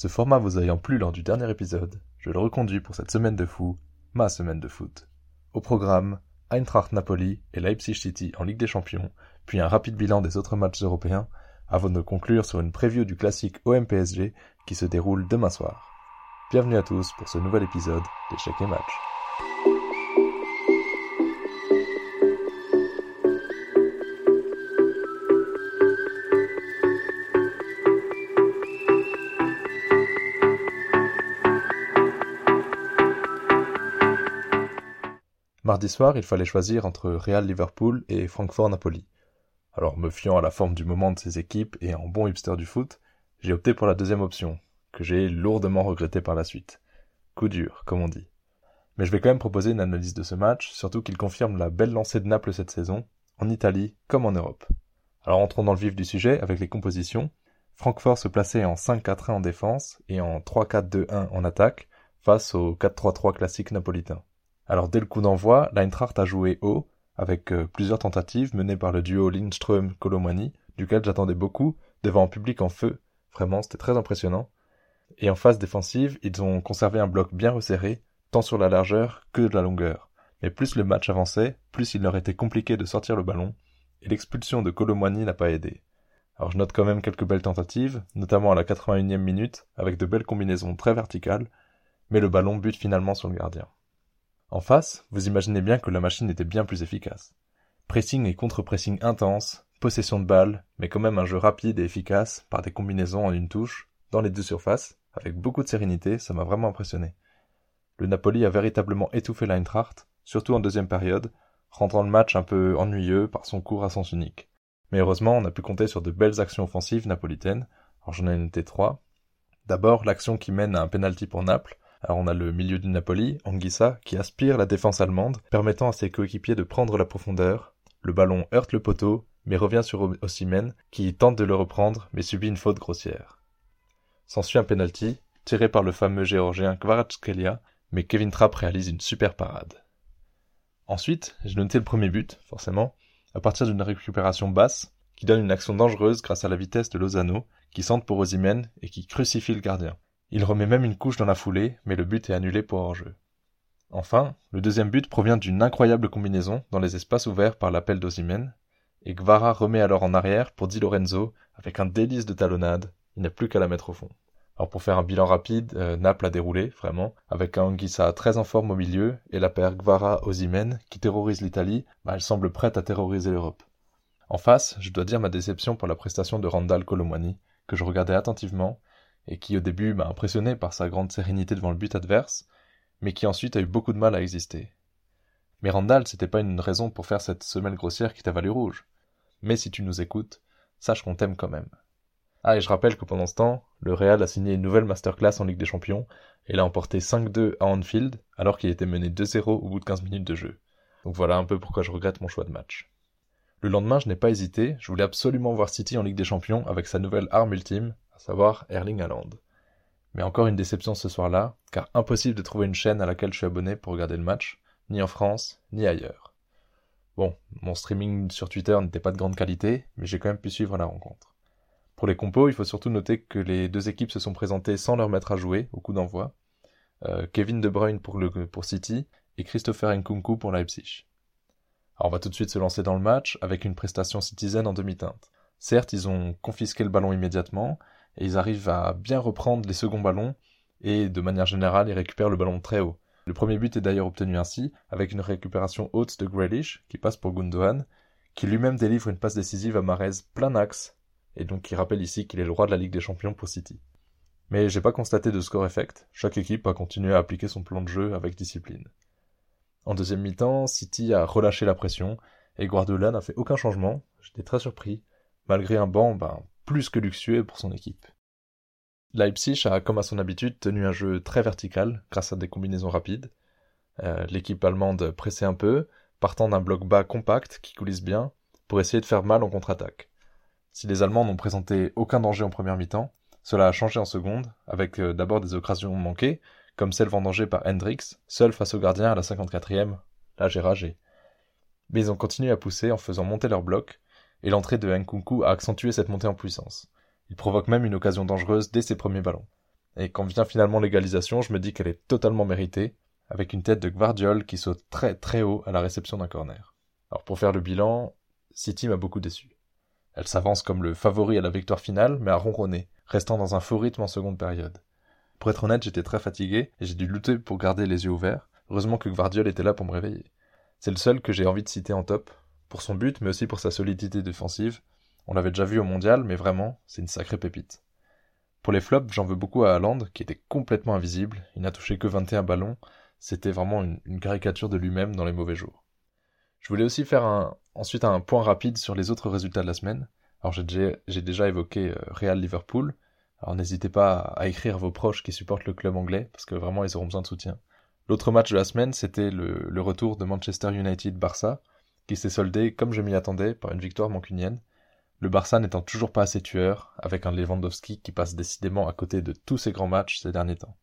Ce format vous ayant plu lors du dernier épisode, je le reconduis pour cette semaine de fou, ma semaine de foot. Au programme, Eintracht Napoli et Leipzig City en Ligue des Champions, puis un rapide bilan des autres matchs européens, avant de conclure sur une preview du classique OM-PSG qui se déroule demain soir. Bienvenue à tous pour ce nouvel épisode et Match. Mardi soir, il fallait choisir entre Real Liverpool et Francfort Napoli. Alors, me fiant à la forme du moment de ces équipes et en bon hipster du foot, j'ai opté pour la deuxième option, que j'ai lourdement regretté par la suite. Coup dur, comme on dit. Mais je vais quand même proposer une analyse de ce match, surtout qu'il confirme la belle lancée de Naples cette saison, en Italie comme en Europe. Alors entrons dans le vif du sujet avec les compositions. Francfort se plaçait en 5-4-1 en défense et en 3-4-2-1 en attaque, face au 4-3-3 classique napolitain. Alors dès le coup d'envoi, l'Eintracht a joué haut, avec euh, plusieurs tentatives menées par le duo Lindström-Colomani, duquel j'attendais beaucoup, devant un public en feu. Vraiment, c'était très impressionnant. Et en phase défensive, ils ont conservé un bloc bien resserré, tant sur la largeur que de la longueur. Mais plus le match avançait, plus il leur était compliqué de sortir le ballon, et l'expulsion de Colomani n'a pas aidé. Alors je note quand même quelques belles tentatives, notamment à la 81e minute, avec de belles combinaisons très verticales, mais le ballon bute finalement sur le gardien. En face, vous imaginez bien que la machine était bien plus efficace. Pressing et contre-pressing intense, possession de balle, mais quand même un jeu rapide et efficace par des combinaisons en une touche, dans les deux surfaces, avec beaucoup de sérénité, ça m'a vraiment impressionné. Le Napoli a véritablement étouffé l'Eintracht, surtout en deuxième période, rendant le match un peu ennuyeux par son cours à sens unique. Mais heureusement, on a pu compter sur de belles actions offensives napolitaines. Alors j'en ai noté trois. D'abord, l'action qui mène à un penalty pour Naples, alors on a le milieu du Napoli, Anguissa, qui aspire la défense allemande, permettant à ses coéquipiers de prendre la profondeur. Le ballon heurte le poteau, mais revient sur Osimhen, qui tente de le reprendre, mais subit une faute grossière. S'ensuit un penalty, tiré par le fameux géorgien Kvaratskhelia, mais Kevin Trapp réalise une super parade. Ensuite, j'ai noté le premier but, forcément, à partir d'une récupération basse, qui donne une action dangereuse grâce à la vitesse de Lozano, qui centre pour Osimhen et qui crucifie le gardien. Il remet même une couche dans la foulée, mais le but est annulé pour hors-jeu. Enfin, le deuxième but provient d'une incroyable combinaison dans les espaces ouverts par l'appel d'Ozimen, et Guevara remet alors en arrière pour Di Lorenzo avec un délice de talonnade, il n'a plus qu'à la mettre au fond. Alors pour faire un bilan rapide, euh, Naples a déroulé, vraiment, avec un Anguissa très en forme au milieu, et la paire Guevara-Ozimen, qui terrorise l'Italie, bah, elle semble prête à terroriser l'Europe. En face, je dois dire ma déception pour la prestation de Randall Colomwani, que je regardais attentivement, et qui au début m'a impressionné par sa grande sérénité devant le but adverse, mais qui ensuite a eu beaucoup de mal à exister. Mais Randall, c'était pas une raison pour faire cette semelle grossière qui t'a valu rouge. Mais si tu nous écoutes, sache qu'on t'aime quand même. Ah, et je rappelle que pendant ce temps, le Real a signé une nouvelle masterclass en Ligue des Champions, et l'a emporté 5-2 à Anfield, alors qu'il était mené 2-0 au bout de 15 minutes de jeu. Donc voilà un peu pourquoi je regrette mon choix de match. Le lendemain, je n'ai pas hésité, je voulais absolument voir City en Ligue des Champions avec sa nouvelle arme ultime, savoir Erling Haaland. Mais encore une déception ce soir-là, car impossible de trouver une chaîne à laquelle je suis abonné pour regarder le match, ni en France, ni ailleurs. Bon, mon streaming sur Twitter n'était pas de grande qualité, mais j'ai quand même pu suivre la rencontre. Pour les compos, il faut surtout noter que les deux équipes se sont présentées sans leur mettre à jouer au coup d'envoi. Euh, Kevin De Bruyne pour, le, pour City et Christopher Nkunku pour Leipzig. Alors on va tout de suite se lancer dans le match avec une prestation citizen en demi-teinte. Certes, ils ont confisqué le ballon immédiatement, et ils arrivent à bien reprendre les seconds ballons et de manière générale ils récupèrent le ballon très haut. Le premier but est d'ailleurs obtenu ainsi avec une récupération haute de Grealish qui passe pour Gundogan qui lui-même délivre une passe décisive à Marez plein axe et donc qui rappelle ici qu'il est le roi de la Ligue des Champions pour City. Mais j'ai pas constaté de score effect, chaque équipe a continué à appliquer son plan de jeu avec discipline. En deuxième mi-temps, City a relâché la pression et Guardiola n'a fait aucun changement, j'étais très surpris, malgré un banc ben, plus que luxueux pour son équipe. Leipzig a, comme à son habitude, tenu un jeu très vertical grâce à des combinaisons rapides. Euh, l'équipe allemande pressait un peu, partant d'un bloc bas compact qui coulisse bien, pour essayer de faire mal en contre-attaque. Si les Allemands n'ont présenté aucun danger en première mi-temps, cela a changé en seconde, avec euh, d'abord des occasions manquées, comme celle vendangée par Hendrix, seul face au gardien à la 54e. Là j'ai ragé. Mais ils ont continué à pousser en faisant monter leur bloc, et l'entrée de Nkunku a accentué cette montée en puissance. Il provoque même une occasion dangereuse dès ses premiers ballons. Et quand vient finalement l'égalisation, je me dis qu'elle est totalement méritée, avec une tête de Gvardiol qui saute très très haut à la réception d'un corner. Alors pour faire le bilan, City m'a beaucoup déçu. Elle s'avance comme le favori à la victoire finale, mais a ronronné, restant dans un faux rythme en seconde période. Pour être honnête, j'étais très fatigué et j'ai dû lutter pour garder les yeux ouverts. Heureusement que Gvardiol était là pour me réveiller. C'est le seul que j'ai envie de citer en top, pour son but, mais aussi pour sa solidité défensive. On l'avait déjà vu au mondial, mais vraiment, c'est une sacrée pépite. Pour les flops, j'en veux beaucoup à Haaland, qui était complètement invisible. Il n'a touché que 21 ballons. C'était vraiment une, caricature de lui-même dans les mauvais jours. Je voulais aussi faire un, ensuite un point rapide sur les autres résultats de la semaine. Alors j'ai déjà, évoqué euh, Real Liverpool. Alors n'hésitez pas à écrire vos proches qui supportent le club anglais, parce que vraiment ils auront besoin de soutien. L'autre match de la semaine, c'était le, le, retour de Manchester United-Barça, qui s'est soldé, comme je m'y attendais, par une victoire mancunienne. Le Barça n'étant toujours pas assez tueur, avec un Lewandowski qui passe décidément à côté de tous ses grands matchs ces derniers temps.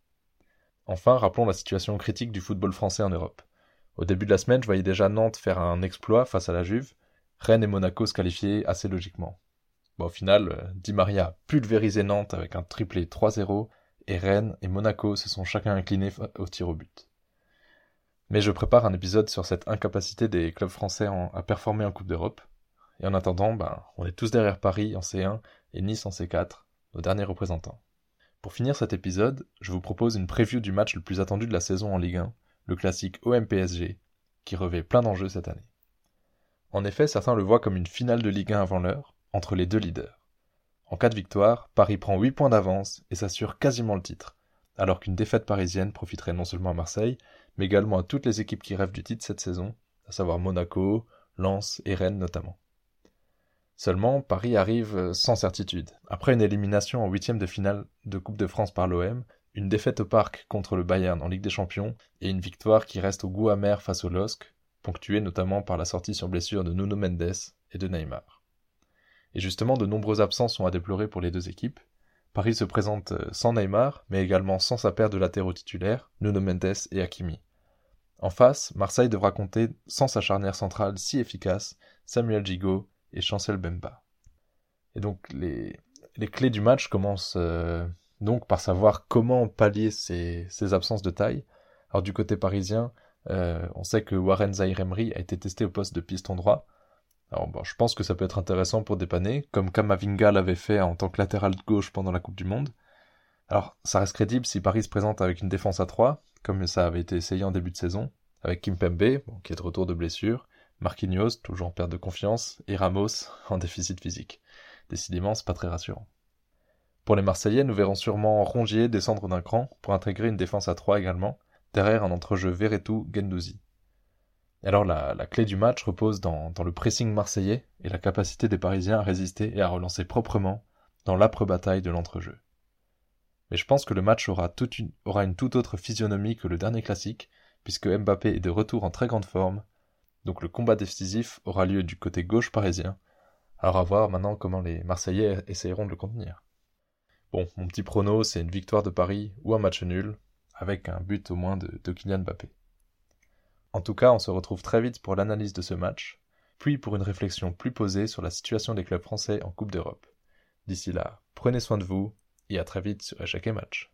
Enfin, rappelons la situation critique du football français en Europe. Au début de la semaine, je voyais déjà Nantes faire un exploit face à la Juve, Rennes et Monaco se qualifier assez logiquement. Au final, euh, Di Maria a pulvérisé Nantes avec un triplé 3-0, et Rennes et Monaco se sont chacun inclinés au tir au but. Mais je prépare un épisode sur cette incapacité des clubs français à performer en Coupe d'Europe. Et en attendant, ben, on est tous derrière Paris en C1 et Nice en C4, nos derniers représentants. Pour finir cet épisode, je vous propose une preview du match le plus attendu de la saison en Ligue 1, le classique OM-PSG, qui revêt plein d'enjeux cette année. En effet, certains le voient comme une finale de Ligue 1 avant l'heure, entre les deux leaders. En cas de victoire, Paris prend 8 points d'avance et s'assure quasiment le titre, alors qu'une défaite parisienne profiterait non seulement à Marseille, mais également à toutes les équipes qui rêvent du titre cette saison, à savoir Monaco, Lens et Rennes notamment. Seulement, Paris arrive sans certitude. Après une élimination en huitième de finale de Coupe de France par l'OM, une défaite au parc contre le Bayern en Ligue des Champions et une victoire qui reste au goût amer face au LOSC, ponctuée notamment par la sortie sur blessure de Nuno Mendes et de Neymar. Et justement, de nombreux absents sont à déplorer pour les deux équipes. Paris se présente sans Neymar, mais également sans sa paire de latéraux titulaires, Nuno Mendes et Hakimi. En face, Marseille devra compter sans sa charnière centrale si efficace, Samuel Gigot et Chancel Bemba. Et donc les, les clés du match commencent euh, donc par savoir comment pallier ces, ces, absences de taille. Alors du côté parisien, euh, on sait que Warren Zairemri a été testé au poste de piston droit. Alors bon, je pense que ça peut être intéressant pour dépanner, comme Kamavinga l'avait fait en tant que latéral de gauche pendant la Coupe du Monde. Alors ça reste crédible si Paris se présente avec une défense à 3, comme ça avait été essayé en début de saison, avec Kimpembe, qui est de retour de blessure, Marquinhos, toujours en perte de confiance, et Ramos, en déficit physique. Décidément, c'est pas très rassurant. Pour les Marseillais, nous verrons sûrement Rongier descendre d'un cran pour intégrer une défense à 3 également, derrière un entrejeu Verretou-Gendouzi. Alors la, la, clé du match repose dans, dans, le pressing marseillais et la capacité des Parisiens à résister et à relancer proprement dans l'âpre bataille de l'entrejeu. Mais je pense que le match aura, une, aura toute autre physionomie que le dernier classique, puisque Mbappé est de retour en très grande forme, donc le combat décisif aura lieu du côté gauche parisien. Alors à voir maintenant comment les Marseillais essayeront de le contenir. Bon, mon petit prono, c'est une victoire de Paris ou un match nul, avec un but au moins de, de Kylian Mbappé. En tout cas, on se retrouve très vite pour l'analyse de ce match, puis pour une réflexion plus posée sur la situation des clubs français en Coupe d'Europe. D'ici là, prenez soin de vous et à très vite sur Échec et Match.